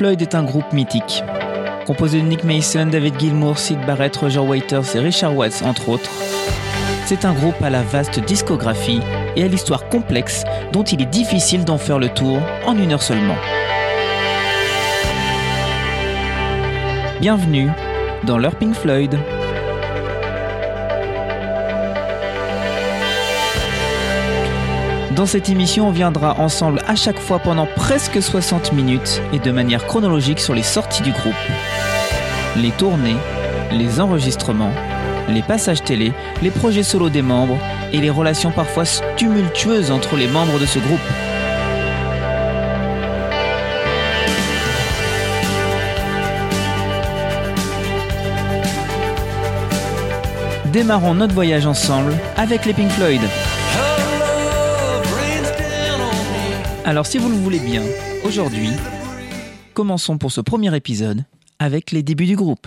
Floyd est un groupe mythique. Composé de Nick Mason, David Gilmour, Sid Barrett, Roger Waters et Richard Watts, entre autres, c'est un groupe à la vaste discographie et à l'histoire complexe dont il est difficile d'en faire le tour en une heure seulement. Bienvenue dans leur Pink Floyd. Dans cette émission, on viendra ensemble à chaque fois pendant presque 60 minutes et de manière chronologique sur les sorties du groupe, les tournées, les enregistrements, les passages télé, les projets solo des membres et les relations parfois tumultueuses entre les membres de ce groupe. Démarrons notre voyage ensemble avec les Pink Floyd. Alors si vous le voulez bien, aujourd'hui, commençons pour ce premier épisode avec les débuts du groupe.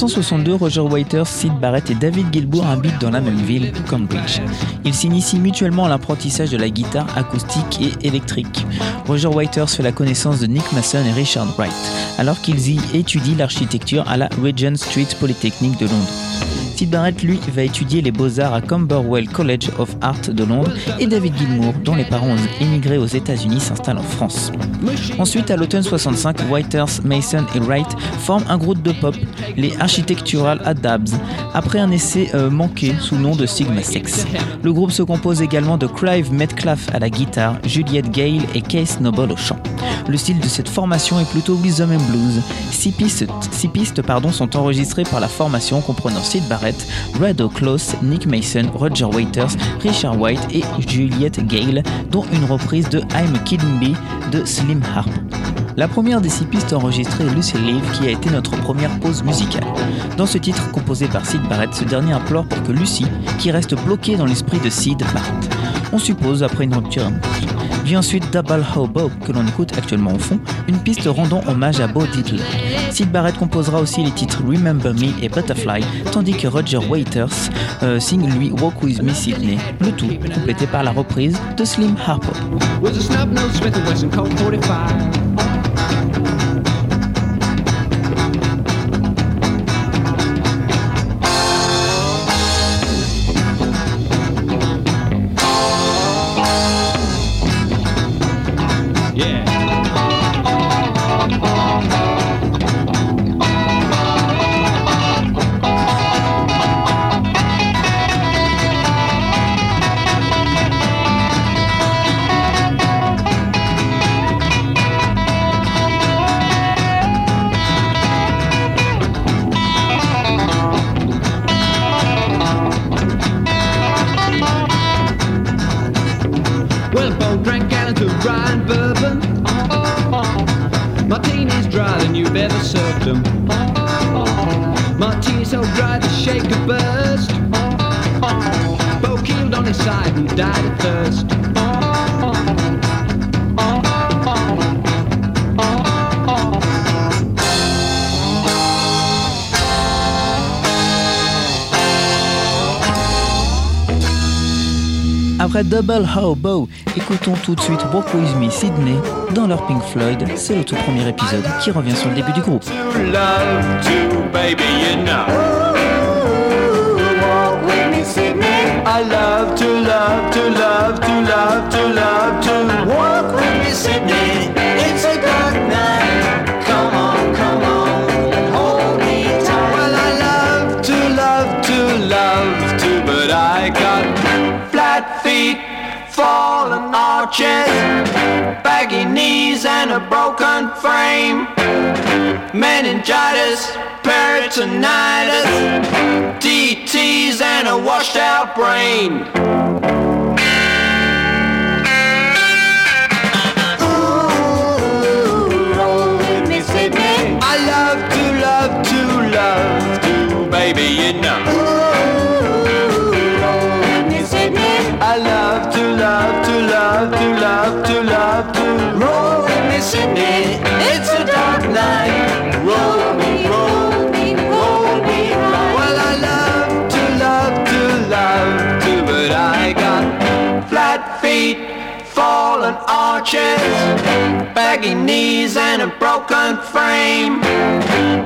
1962, Roger Waters, Sid Barrett et David Gilmour habitent dans la même ville, Cambridge. Ils s'initient mutuellement à l'apprentissage de la guitare acoustique et électrique. Roger Waters fait la connaissance de Nick Mason et Richard Wright, alors qu'ils y étudient l'architecture à la Regent Street Polytechnique de Londres. Sid Barrett, lui, va étudier les beaux-arts à Camberwell College of Art de Londres et David Gilmour, dont les parents ont émigré aux États-Unis, s'installe en France. Ensuite, à l'automne 65, Waters, Mason et Wright forment un groupe de pop, les Architectural Adabs, après un essai euh, manqué sous le nom de Sigma Sex. Le groupe se compose également de Clive Metcalf à la guitare, Juliette Gale et Case Noble au chant. Le style de cette formation est plutôt rhythm and blues. Six pistes, six sont enregistrées par la formation comprenant Sid Barrett, Barrett, Red O'Closs, Nick Mason, Roger Waiters, Richard White et Juliette Gale, dont une reprise de I'm Kidding Bee de Slim Harp. La première des six pistes enregistrées est Lucy Live qui a été notre première pause musicale. Dans ce titre composé par Sid Barrett, ce dernier implore pour que Lucy, qui reste bloquée dans l'esprit de Sid, parte. On suppose après une rupture. Vient ensuite Double Hobo que l'on écoute actuellement au fond, une piste rendant hommage à Bo Diddley. Sid Barrett composera aussi les titres Remember Me et Butterfly, tandis que Roger Waiters euh, signe lui Walk With Me Sydney, le tout complété par la reprise de Slim Harpo. Double Hobo, écoutons tout de suite Walk With Me Sydney dans leur Pink Floyd. C'est le tout premier épisode qui revient sur le début du groupe. to love to, baby, you know. Walk with me, Sydney. I love to love to love to love to love to Walk with me, Sydney. Baggy knees, and a broken frame. Meningitis, peritonitis, DTs, and a washed out brain. Ooh, roll with Sydney. I love to love to love to, baby, baggy knees, and a broken frame.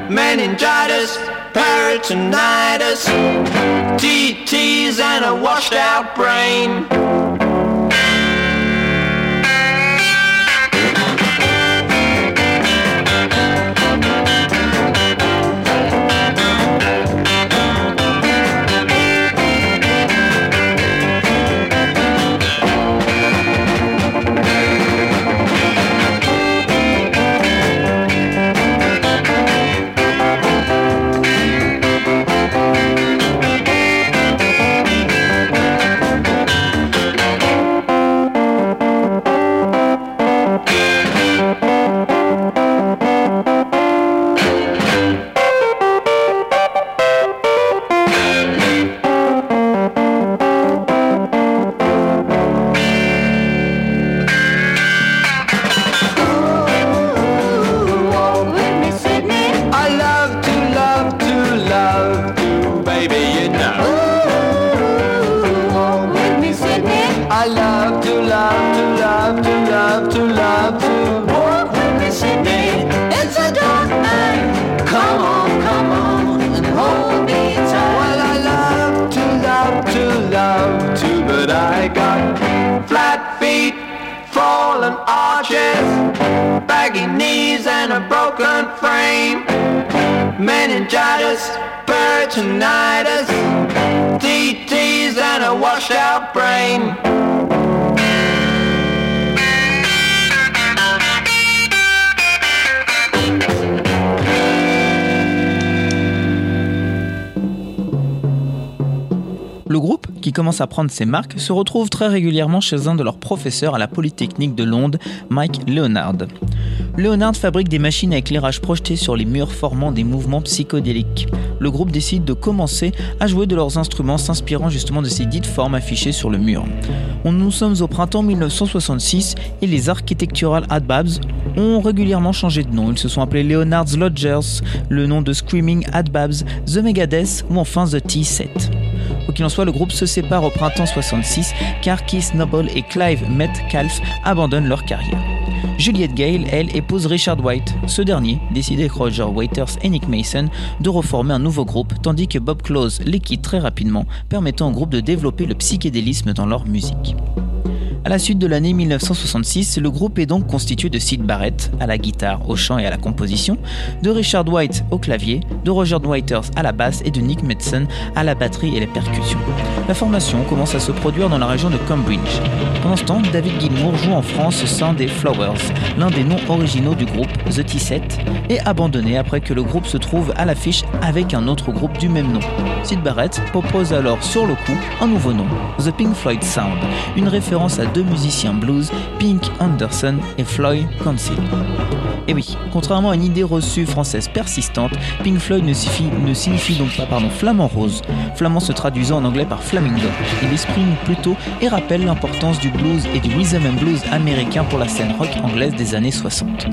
Meningitis, peritonitis, TTs, and a washed out brain. Commence à prendre ses marques, se retrouve très régulièrement chez un de leurs professeurs à la Polytechnique de Londres, Mike Leonard. Leonard fabrique des machines à éclairage projetées sur les murs formant des mouvements psychodéliques. Le groupe décide de commencer à jouer de leurs instruments s'inspirant justement de ces dites formes affichées sur le mur. Nous sommes au printemps 1966 et les Architectural Adbabs ont régulièrement changé de nom. Ils se sont appelés Leonard's Lodgers, le nom de Screaming Adbabs, The Megadeth ou enfin The T-Set. Quoi qu'il en soit, le groupe se sépare au printemps 66 car Keith Noble et Clive Metcalf abandonnent leur carrière. Juliette Gale, elle, épouse Richard White. Ce dernier décide avec Roger Waters et Nick Mason de reformer un nouveau groupe, tandis que Bob Close les quitte très rapidement, permettant au groupe de développer le psychédélisme dans leur musique. À la suite de l'année 1966, le groupe est donc constitué de Sid Barrett à la guitare, au chant et à la composition, de Richard White au clavier, de Roger Waters à la basse et de Nick Metzen à la batterie et les percussions. La formation commence à se produire dans la région de Cambridge. Pendant ce temps, David Gilmour joue en France sein des Flowers, l'un des noms originaux du groupe, The T-Set, est abandonné après que le groupe se trouve à l'affiche avec un autre groupe du même nom. Sid Barrett propose alors sur le coup un nouveau nom, The Pink Floyd Sound, une référence à deux musiciens blues, Pink Anderson et Floyd Council. Et oui, contrairement à une idée reçue française persistante, Pink Floyd ne signifie, ne signifie donc pas pardon, flamand rose, flamand se traduisant en anglais par flamingo. Il exprime plutôt et rappelle l'importance du blues et du rhythm and blues américain pour la scène rock anglaise des années 60.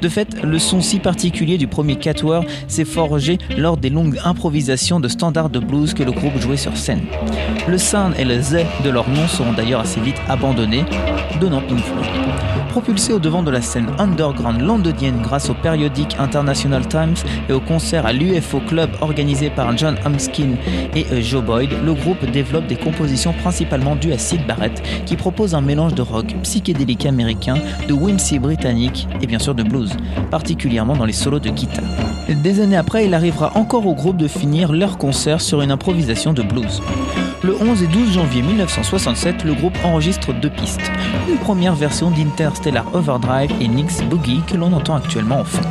De fait, le son si particulier du premier Catwar s'est forgé lors des longues improvisations de standards de blues que le groupe jouait sur scène. Le sound et le z de leur nom seront d'ailleurs assez vite abandonnés, donnant Pink Floyd. Propulsé au devant de la scène underground londonienne grâce au périodique International Times et au concert à l'UFO Club organisé par John Humskin et euh, Joe Boyd, le groupe développe des compositions principalement dues à Sid Barrett qui propose un mélange de rock psychédélique américain, de whimsy britannique et bien sûr de blues, particulièrement dans les solos de guitare. Des années après, il arrivera encore au groupe de finir leur concert sur une improvisation de blues. Le 11 et 12 janvier 1967, le groupe enregistre deux pistes. Une première version d'Interstellar Overdrive et Nick's Boogie que l'on entend actuellement en fond.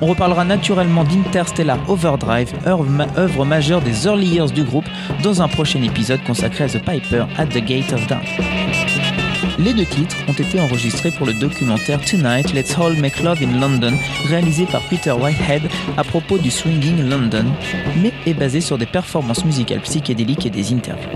On reparlera naturellement d'Interstellar Overdrive, œuvre majeure des early years du groupe, dans un prochain épisode consacré à The Piper at the Gate of Dawn. Les deux titres ont été enregistrés pour le documentaire Tonight Let's All Make Love in London, réalisé par Peter Whitehead à propos du Swinging London, mais est basé sur des performances musicales psychédéliques et des interviews.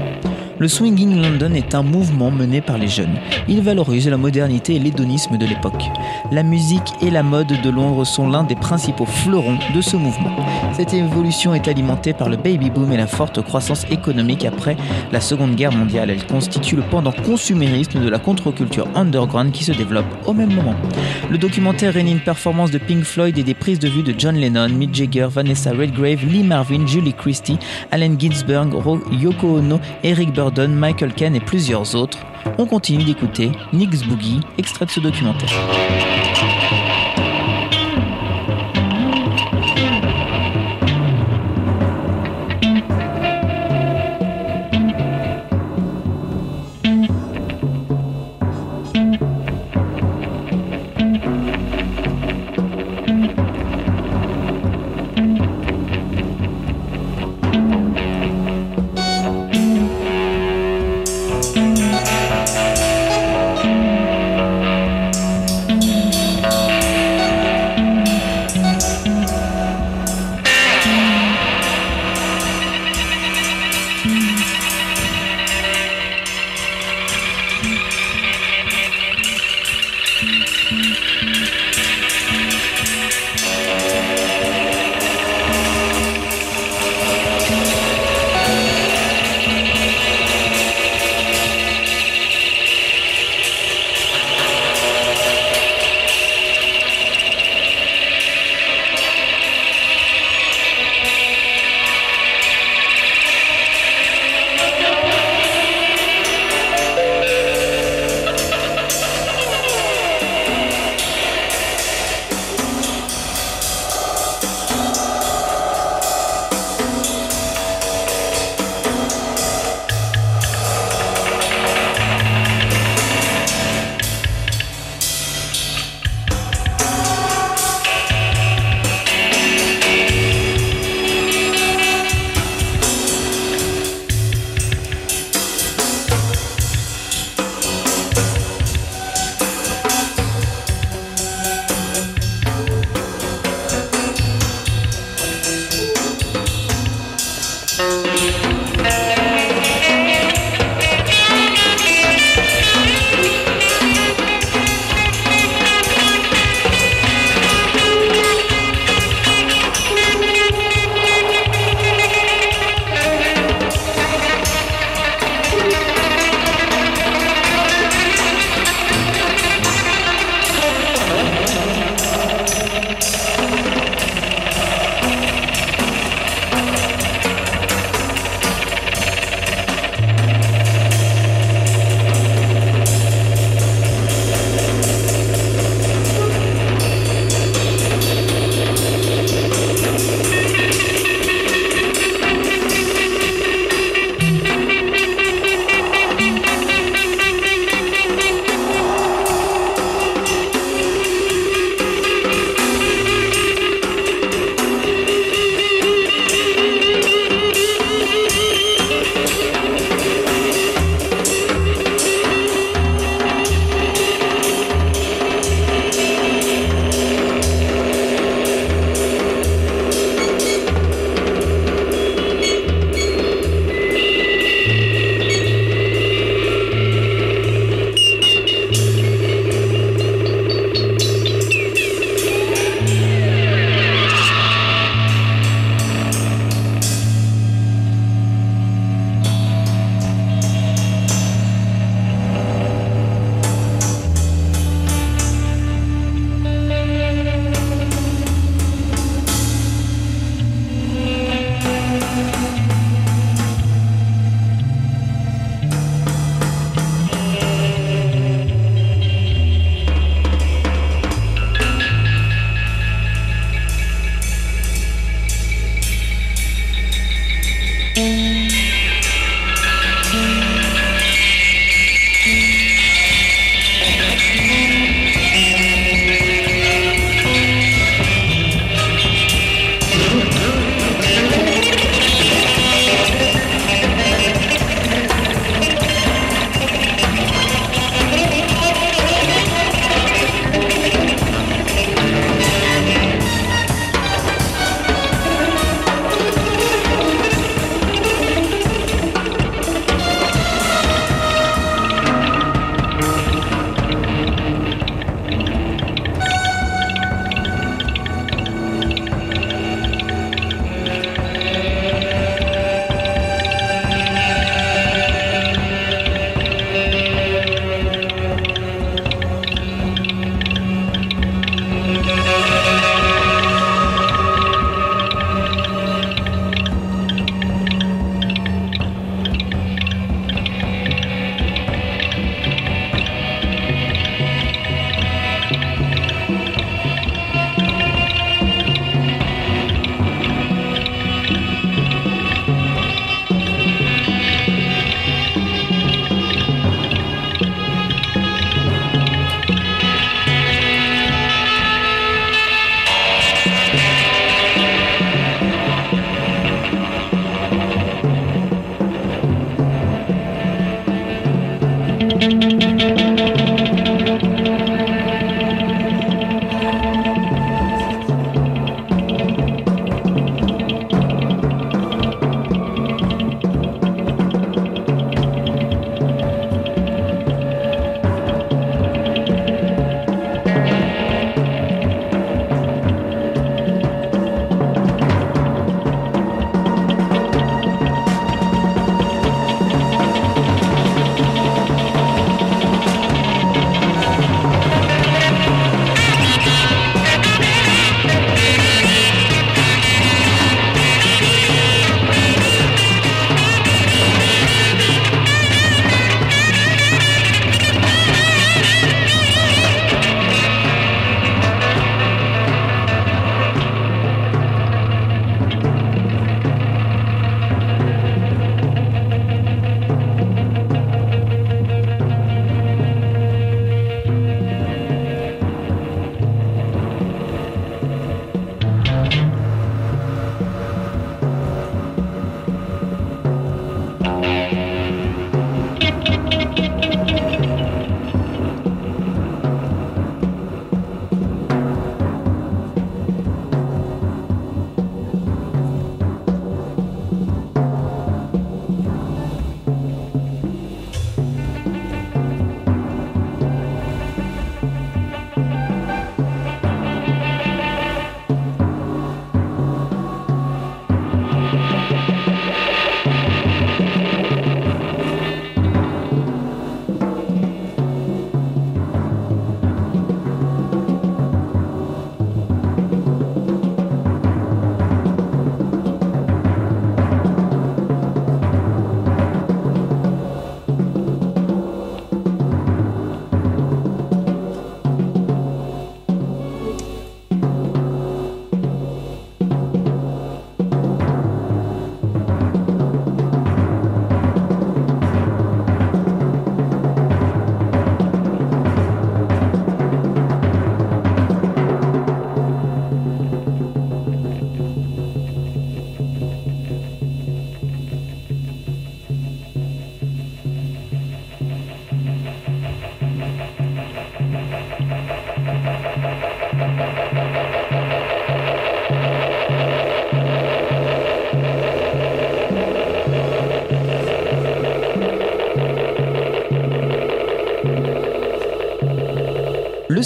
Le Swinging London est un mouvement mené par les jeunes. Il valorise la modernité et l'hédonisme de l'époque. La musique et la mode de Londres sont l'un des principaux fleurons de ce mouvement. Cette évolution est alimentée par le baby boom et la forte croissance économique après la Seconde Guerre mondiale. Elle constitue le pendant consumériste de la contre-culture underground qui se développe au même moment. Le documentaire réunit une performance de Pink Floyd et des prises de vue de John Lennon, Mick Jagger, Vanessa Redgrave, Lee Marvin, Julie Christie, Allen Ginsberg, Yoko Ono, Eric Burdon, Michael Ken et plusieurs autres. On continue d'écouter Nick's Boogie, extrait de ce documentaire.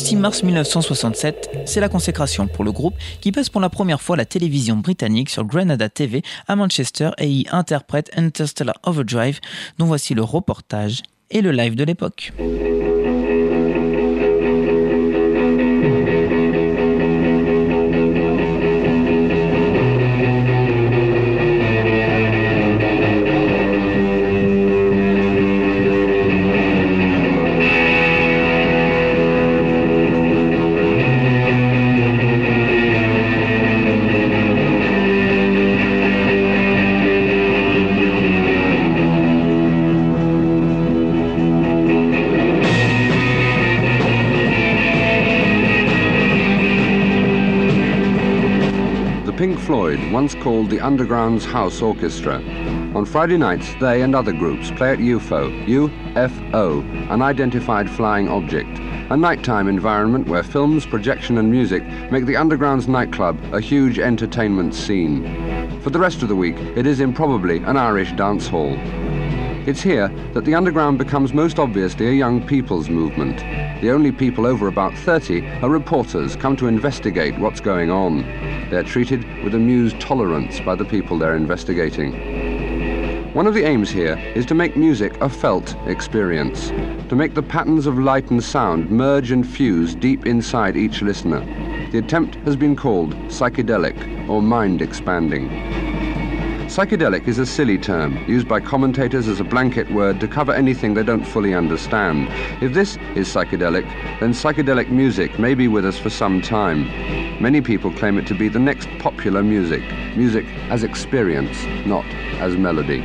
6 mars 1967, c'est la consécration pour le groupe qui passe pour la première fois la télévision britannique sur Granada TV à Manchester et y interprète Interstellar Overdrive, dont voici le reportage et le live de l'époque. Once called the Underground's House Orchestra. On Friday nights, they and other groups play at UFO, UFO, an Unidentified Flying Object, a nighttime environment where films, projection, and music make the Underground's nightclub a huge entertainment scene. For the rest of the week, it is improbably an Irish dance hall. It's here that the underground becomes most obviously a young people's movement. The only people over about 30 are reporters come to investigate what's going on. They're treated with amused tolerance by the people they're investigating. One of the aims here is to make music a felt experience, to make the patterns of light and sound merge and fuse deep inside each listener. The attempt has been called psychedelic or mind expanding. Psychedelic is a silly term used by commentators as a blanket word to cover anything they don't fully understand. If this is psychedelic, then psychedelic music may be with us for some time. Many people claim it to be the next popular music, music as experience, not as melody.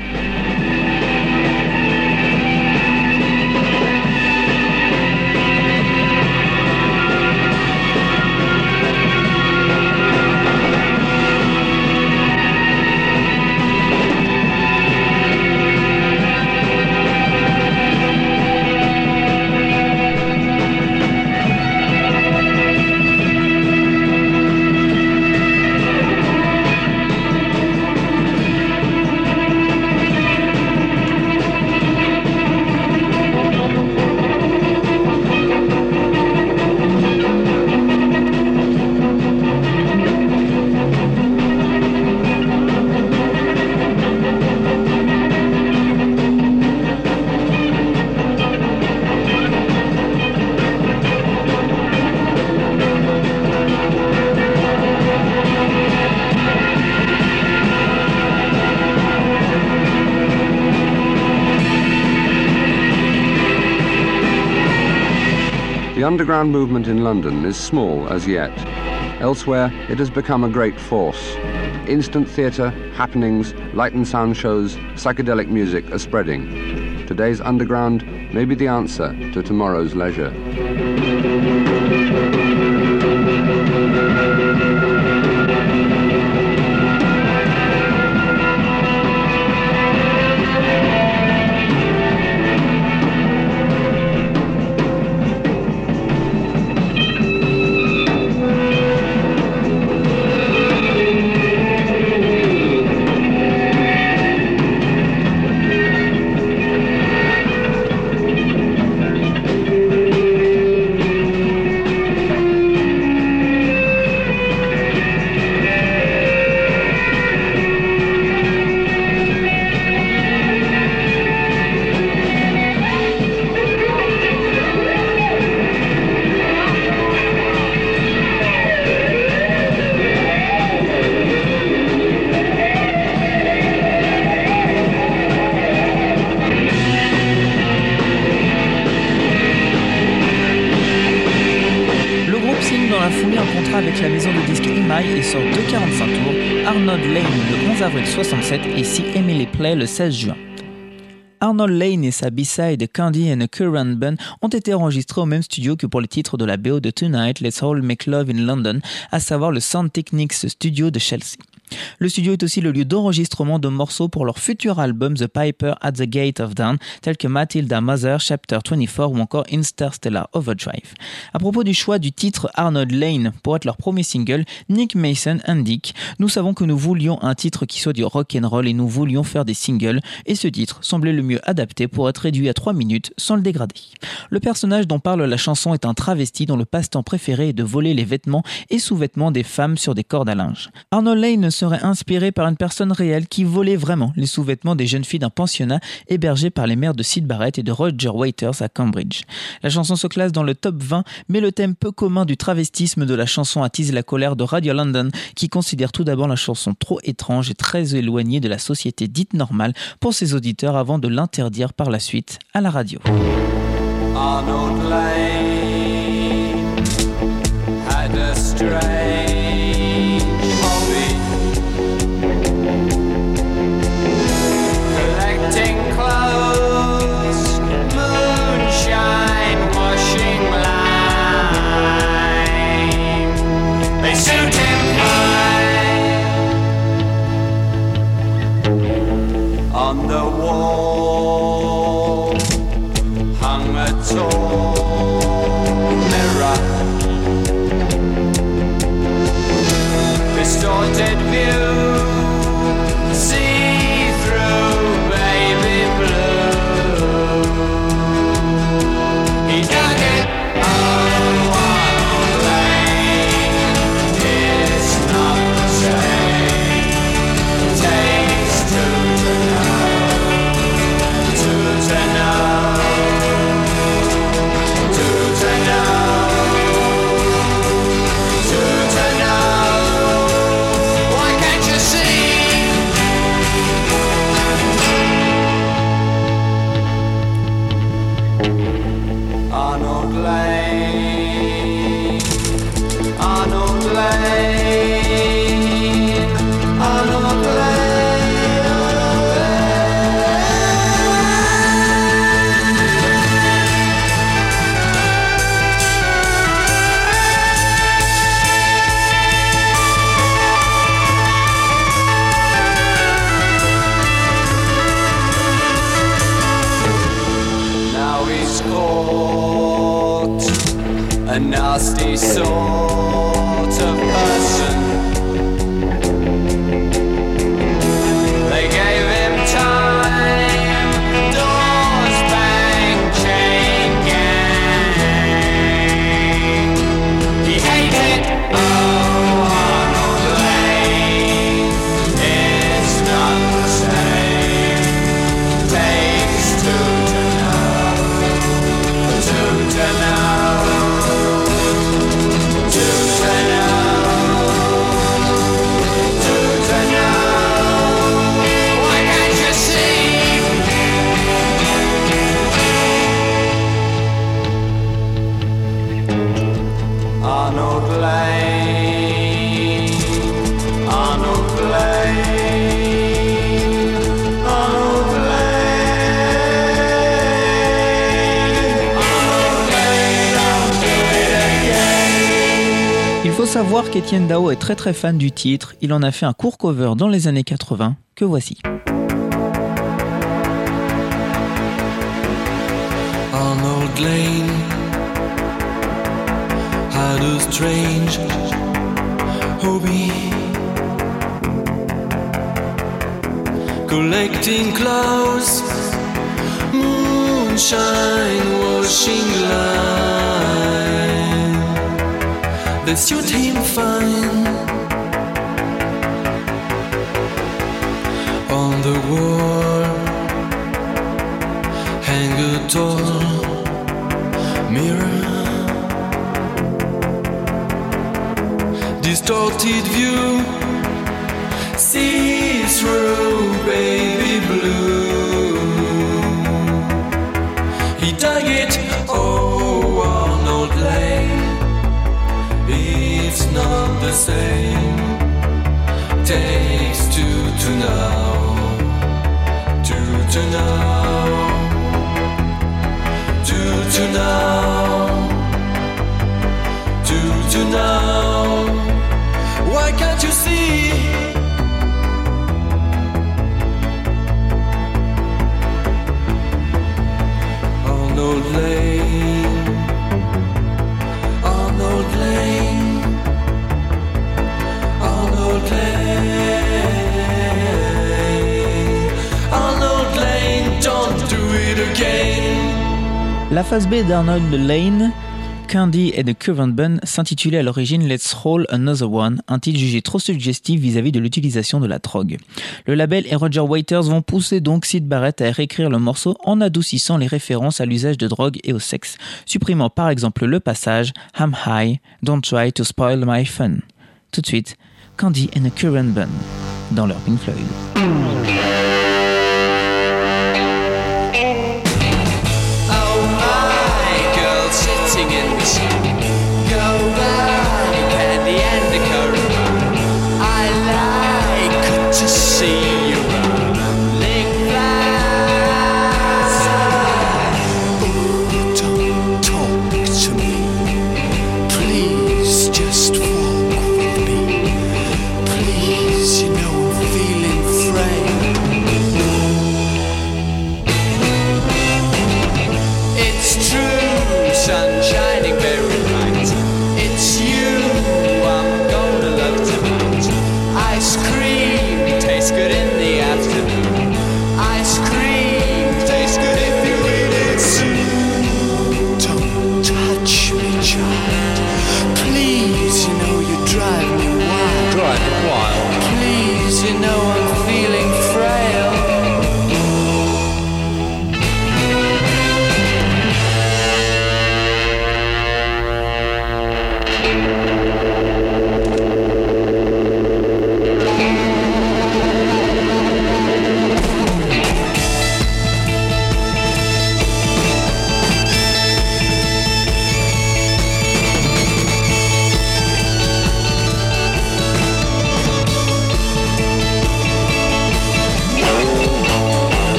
Underground movement in London is small as yet. Elsewhere, it has become a great force. Instant theatre, happenings, light and sound shows, psychedelic music are spreading. Today's underground may be the answer to tomorrow's leisure. La maison de disques EMI et sort 2,45 tours, Arnold Lane le 11 avril 67 et Si Emily Play le 16 juin. Arnold Lane et sa B-side Candy and a Current Bun ont été enregistrés au même studio que pour les titres de la BO de Tonight, Let's All Make Love in London, à savoir le Sound Techniques Studio de Chelsea. Le studio est aussi le lieu d'enregistrement de morceaux pour leur futur album The Piper at the Gate of Dawn, tels que Matilda Mother, Chapter 24 ou encore Interstellar Overdrive. À propos du choix du titre Arnold Lane pour être leur premier single, Nick Mason indique Nous savons que nous voulions un titre qui soit du rock and roll et nous voulions faire des singles, et ce titre semblait le mieux adapté pour être réduit à 3 minutes sans le dégrader. Le personnage dont parle la chanson est un travesti dont le passe-temps préféré est de voler les vêtements et sous-vêtements des femmes sur des cordes à linge. Serait inspiré par une personne réelle qui volait vraiment les sous-vêtements des jeunes filles d'un pensionnat hébergé par les mères de Sid Barrett et de Roger Waiters à Cambridge. La chanson se classe dans le top 20, mais le thème peu commun du travestisme de la chanson attise la colère de Radio London, qui considère tout d'abord la chanson trop étrange et très éloignée de la société dite normale pour ses auditeurs avant de l'interdire par la suite à la radio. soul. Dao est très très fan du titre, il en a fait un court cover dans les années 80, que voici. Arnold Lane had a strange hobby. Collecting clothes, moonshine, washing line. They suit him fine. On the wall, hang a tall mirror. Distorted view, see through baby blue. The same. Takes two to know, two to know, two to know, two to know. Why can't you see? Oh, Arnold Lane, La phase B d'Arnold Lane, Candy et The Current Bun s'intitulait à l'origine Let's Roll Another One, un titre jugé trop suggestif vis-à-vis de l'utilisation de la drogue. Le label et Roger Waters vont pousser donc Sid Barrett à réécrire le morceau en adoucissant les références à l'usage de drogue et au sexe, supprimant par exemple le passage I'm high, don't try to spoil my fun. Tout de suite, Candy and The Current Bun dans leur Pink Floyd.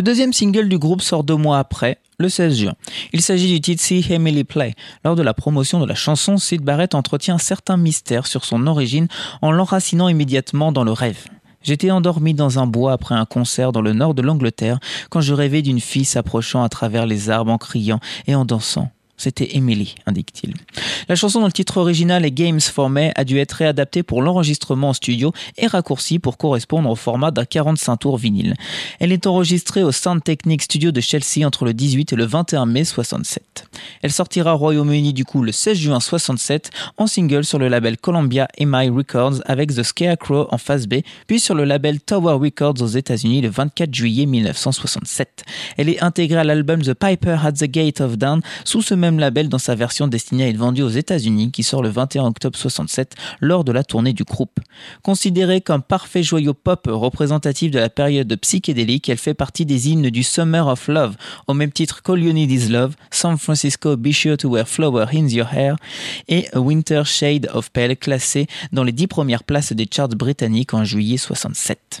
Le deuxième single du groupe sort deux mois après, le 16 juin. Il s'agit du titre See Emily Play. Lors de la promotion de la chanson, Sid Barrett entretient un certain mystère sur son origine en l'enracinant immédiatement dans le rêve. J'étais endormi dans un bois après un concert dans le nord de l'Angleterre quand je rêvais d'une fille s'approchant à travers les arbres en criant et en dansant. C'était Emily, indique-t-il. La chanson dont le titre original est Games for May a dû être réadaptée pour l'enregistrement en studio et raccourcie pour correspondre au format d'un 45 tours vinyle. Elle est enregistrée au Sound Technique Studio de Chelsea entre le 18 et le 21 mai 67. Elle sortira au Royaume-Uni du coup le 16 juin 67 en single sur le label Columbia EMI Records avec The Scarecrow en face B, puis sur le label Tower Records aux États-Unis le 24 juillet 1967. Elle est intégrée à l'album The Piper at the Gate of Dawn sous ce même label dans sa version destinée à être vendue aux États-Unis qui sort le 21 octobre 67 lors de la tournée du groupe. Considérée comme parfait joyau pop représentatif de la période psychédélique, elle fait partie des hymnes du Summer of Love, au même titre qu'All You Need Is Love, San Francisco Be Sure to Wear Flower in Your Hair et A Winter Shade of Pale, classée dans les dix premières places des charts britanniques en juillet 67.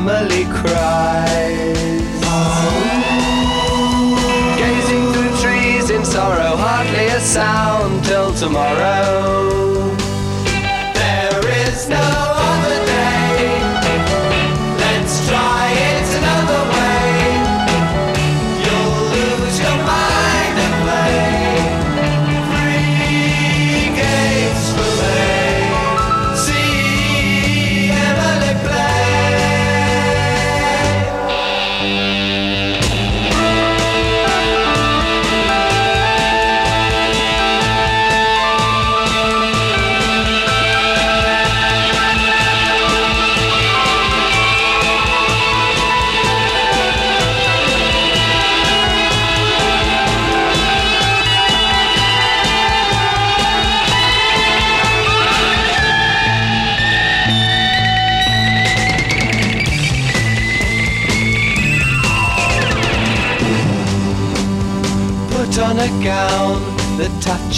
Emily cries. Gazing through trees in sorrow, hardly a sound till tomorrow.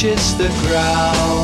Touches the ground.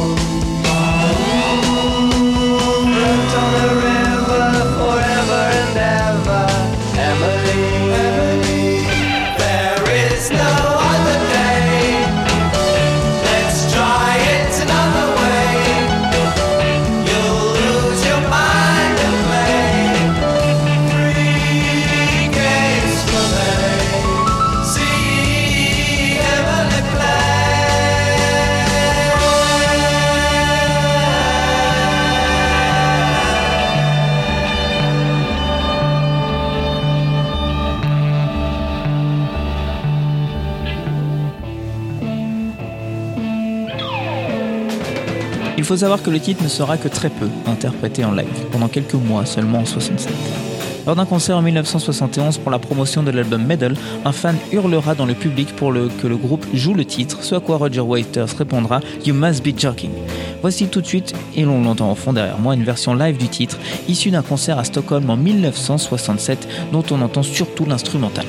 Il faut savoir que le titre ne sera que très peu interprété en live, pendant quelques mois seulement en 67. Lors d'un concert en 1971 pour la promotion de l'album Medal, un fan hurlera dans le public pour que le groupe joue le titre, ce à quoi Roger Waters répondra You must be joking. Voici tout de suite, et l'on l'entend au fond derrière moi, une version live du titre, issue d'un concert à Stockholm en 1967, dont on entend surtout l'instrumental.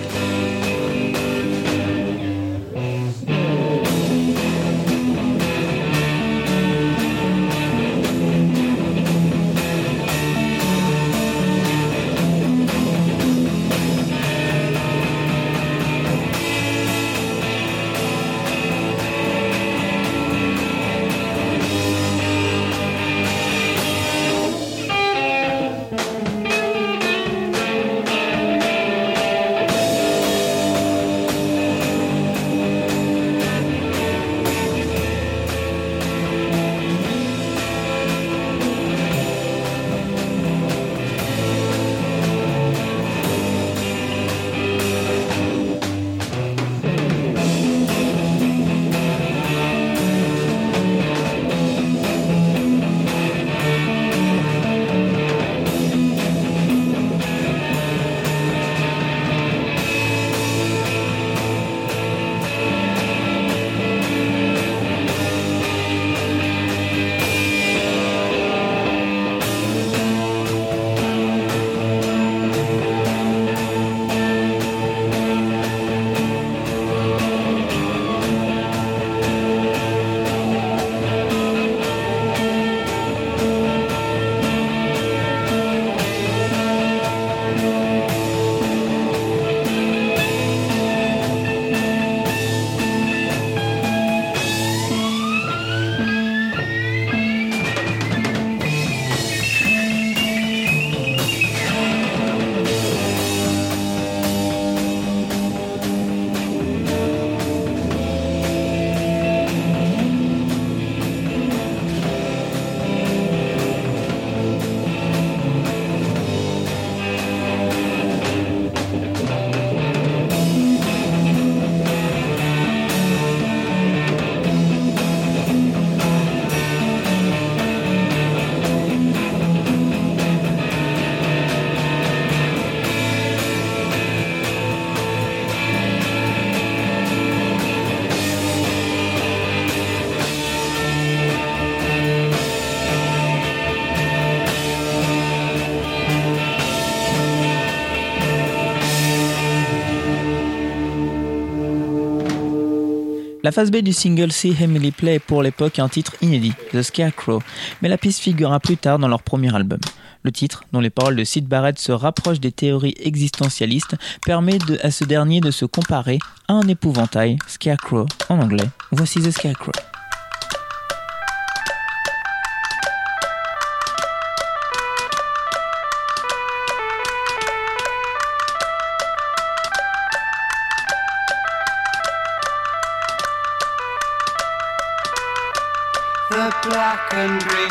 La phase B du single See Emily Play est pour l'époque un titre inédit, The Scarecrow, mais la piste figurera plus tard dans leur premier album. Le titre, dont les paroles de Sid Barrett se rapprochent des théories existentialistes, permet à ce dernier de se comparer à un épouvantail, Scarecrow en anglais. Voici The Scarecrow.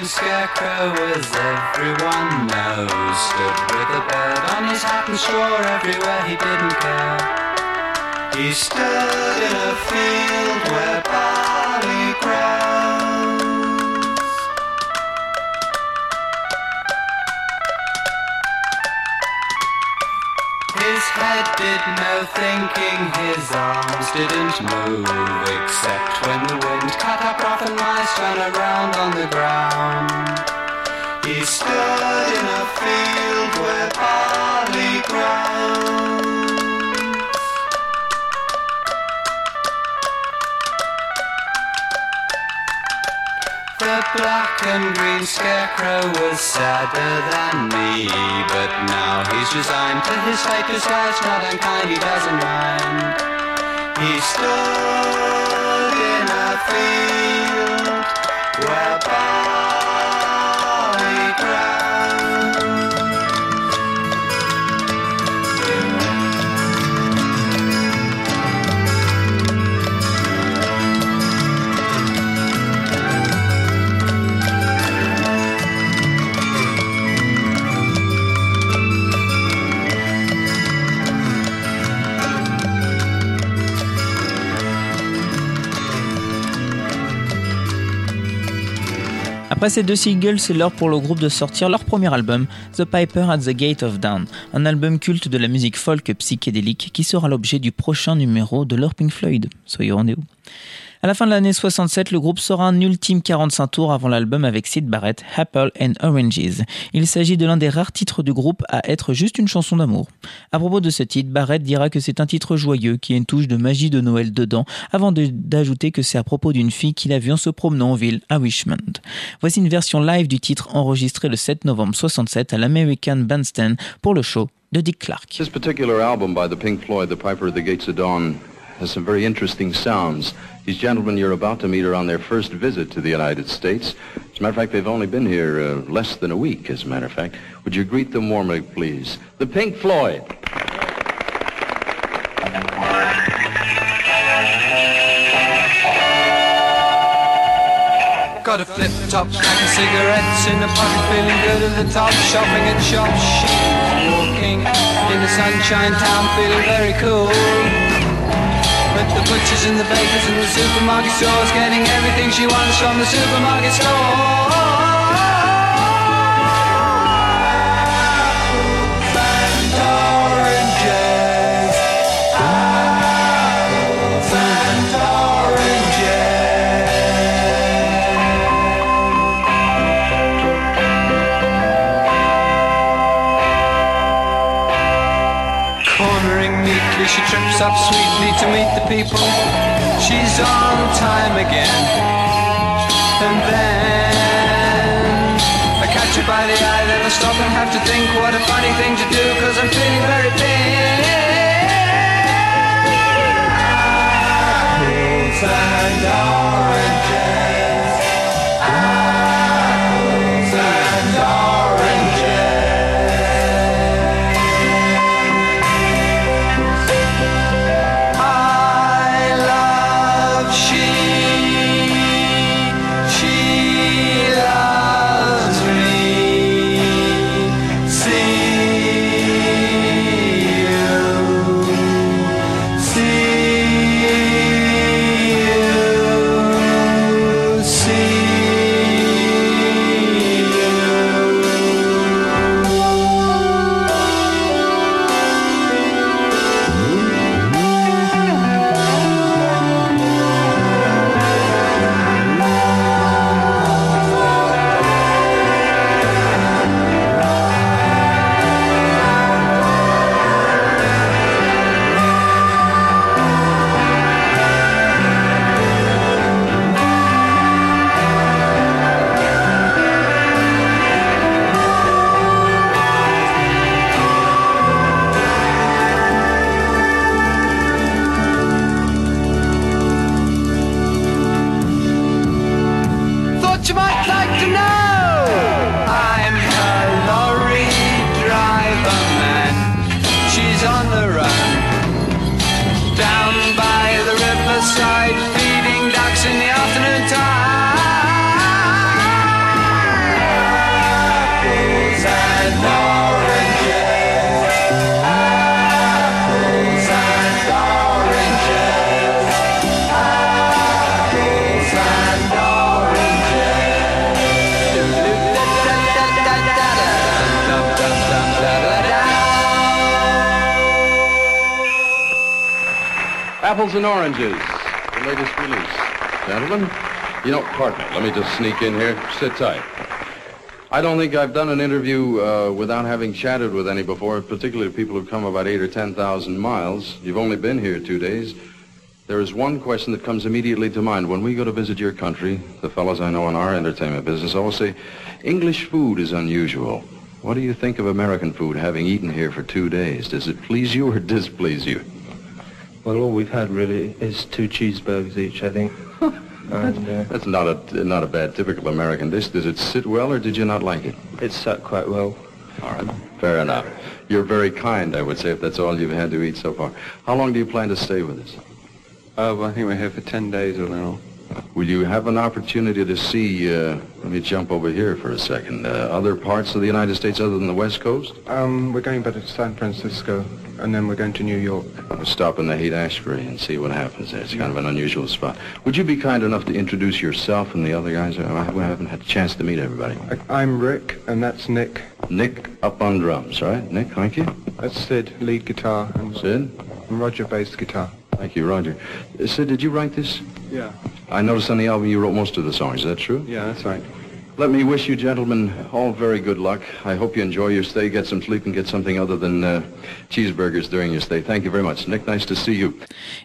Scarecrow, as everyone knows, stood with a bird on his hat and straw everywhere he didn't care. He stood in a field where barley grows. His head did no thinking, his arms didn't move, except when the rough and around on the ground. He stood in a field where barley grows. The black and green scarecrow was sadder than me, but now he's resigned to his fate. His life's not unkind, he doesn't mind. He stood in a field Bye. Après ces deux singles, c'est l'heure pour le groupe de sortir leur premier album, The Piper at the Gate of Dawn, un album culte de la musique folk psychédélique qui sera l'objet du prochain numéro de leur Pink Floyd. Soyez rendez-vous. À la fin de l'année 67, le groupe sera un ultime 45 tours avant l'album avec Sid Barrett, Apple and Oranges. Il s'agit de l'un des rares titres du groupe à être juste une chanson d'amour. À propos de ce titre, Barrett dira que c'est un titre joyeux qui a une touche de magie de Noël dedans, avant d'ajouter que c'est à propos d'une fille qu'il a vue en se promenant en ville à Richmond. Voici une version live du titre enregistrée le 7 novembre 67 à l'American Bandstand pour le show de Dick Clark. Has some very interesting sounds. These gentlemen you're about to meet are on their first visit to the United States. As a matter of fact, they've only been here uh, less than a week, as a matter of fact. Would you greet them warmly, please? The Pink Floyd. Got a flip top, pack of cigarettes in the pocket, feeling good at the top, shopping at shops, walking in the sunshine town, feeling very cool. But the butchers and the bakers and the supermarket stores, getting everything she wants from the supermarket store. She trips up sweetly to meet the people. She's on time again. And then I catch her by the eye, then I stop and have to think what a funny thing to do, cause I'm feeling very pink. Apples and oranges. Sneak in here. Sit tight. I don't think I've done an interview uh, without having chatted with any before, particularly people who've come about eight or 10,000 miles. You've only been here two days. There is one question that comes immediately to mind. When we go to visit your country, the fellows I know in our entertainment business always say, English food is unusual. What do you think of American food, having eaten here for two days? Does it please you or displease you? Well, all we've had really is two cheeseburgers each, I think. and uh, That's not a not a bad typical American dish. Does it sit well, or did you not like it? it sat quite well. All right, fair enough. You're very kind, I would say, if that's all you've had to eat so far. How long do you plan to stay with us? Uh, well, I think we're here for 10 days or now. Will you have an opportunity to see? Uh, let me jump over here for a second. Uh, other parts of the United States other than the West Coast? Um, we're going back to San Francisco, and then we're going to New York. We'll stop in the Haight Ashbury and see what happens there. It's kind of an unusual spot. Would you be kind enough to introduce yourself and the other guys? I haven't had a chance to meet everybody. I'm Rick, and that's Nick. Nick up on drums, right? Nick, thank you. That's Sid, lead guitar, and, Sid? and Roger, bass guitar. Thank you, Roger. Uh, Sid, did you write this? Yeah. I noticed on the album you wrote most of the songs. Is that true? Yeah, that's right. Let me wish you gentlemen all very good luck. I hope you enjoy your stay, get some sleep, and get something other than uh, cheeseburgers during your stay. Thank you very much. Nick, nice to see you.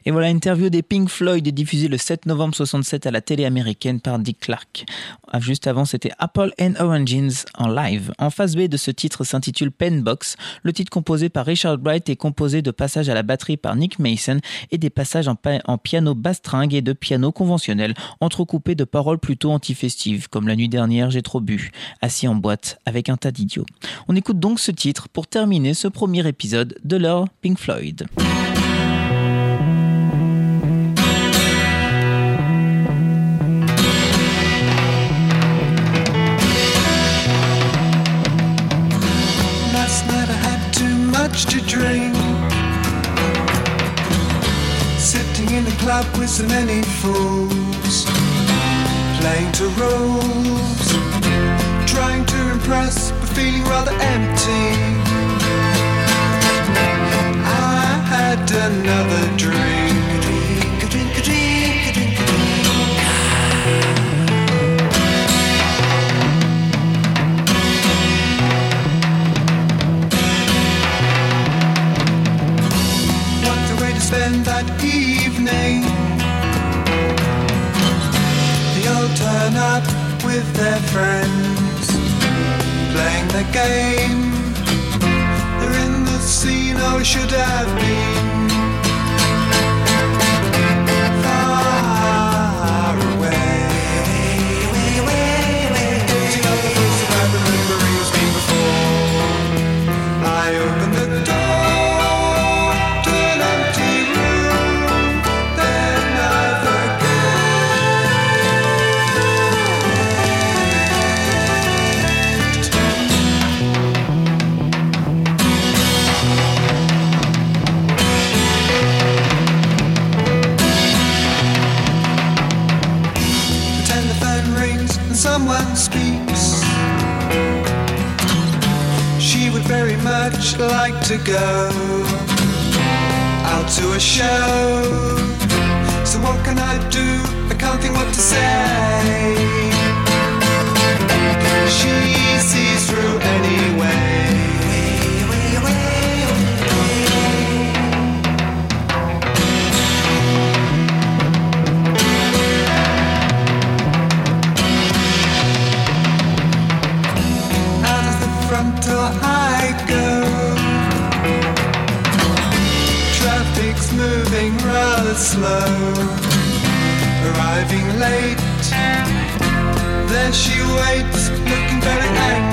Et voilà l'interview des Pink Floyd diffusée le 7 novembre 67 à la télé américaine par Dick Clark. Ah, Juste avant, c'était Apple and Oranges en live. En phase B de ce titre s'intitule Pen Box. Le titre composé par Richard Bright est composé de passages à la batterie par Nick Mason et des passages en, en piano basse-stringue et de piano conventionnel, entrecoupés de paroles plutôt antifestives, comme la nuit dernière j'ai trop bu, assis en boîte avec un tas d'idiots. On écoute donc ce titre pour terminer ce premier épisode de leur Pink Floyd. Playing to rules, trying to impress but feeling rather empty. I had another drink. A drink, turn up with their friends, playing the game. They're in the scene I should have been. Very much like to go out to a show. So what can I do? I can't think what to say. She sees through anyway. Late. There she waits, looking very angry.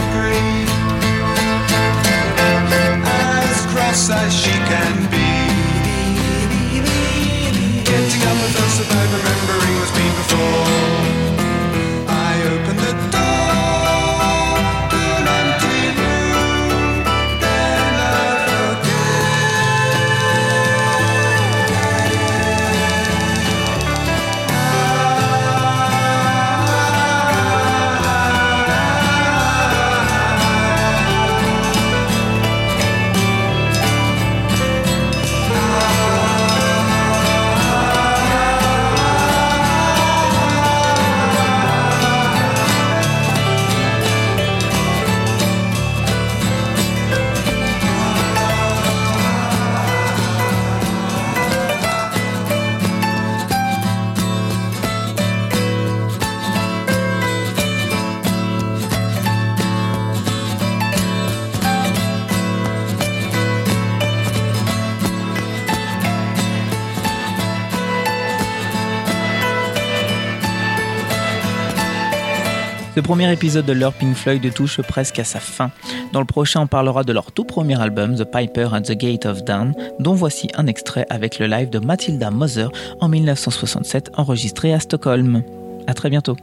Premier épisode de leur Pink Floyd touche presque à sa fin. Dans le prochain, on parlera de leur tout premier album, The Piper at the Gate of Dawn, dont voici un extrait avec le live de Matilda Moser en 1967 enregistré à Stockholm. À très bientôt.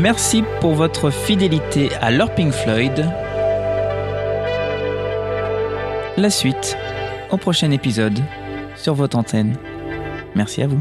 Merci pour votre fidélité à leur Floyd. La suite au prochain épisode sur votre antenne. Merci à vous.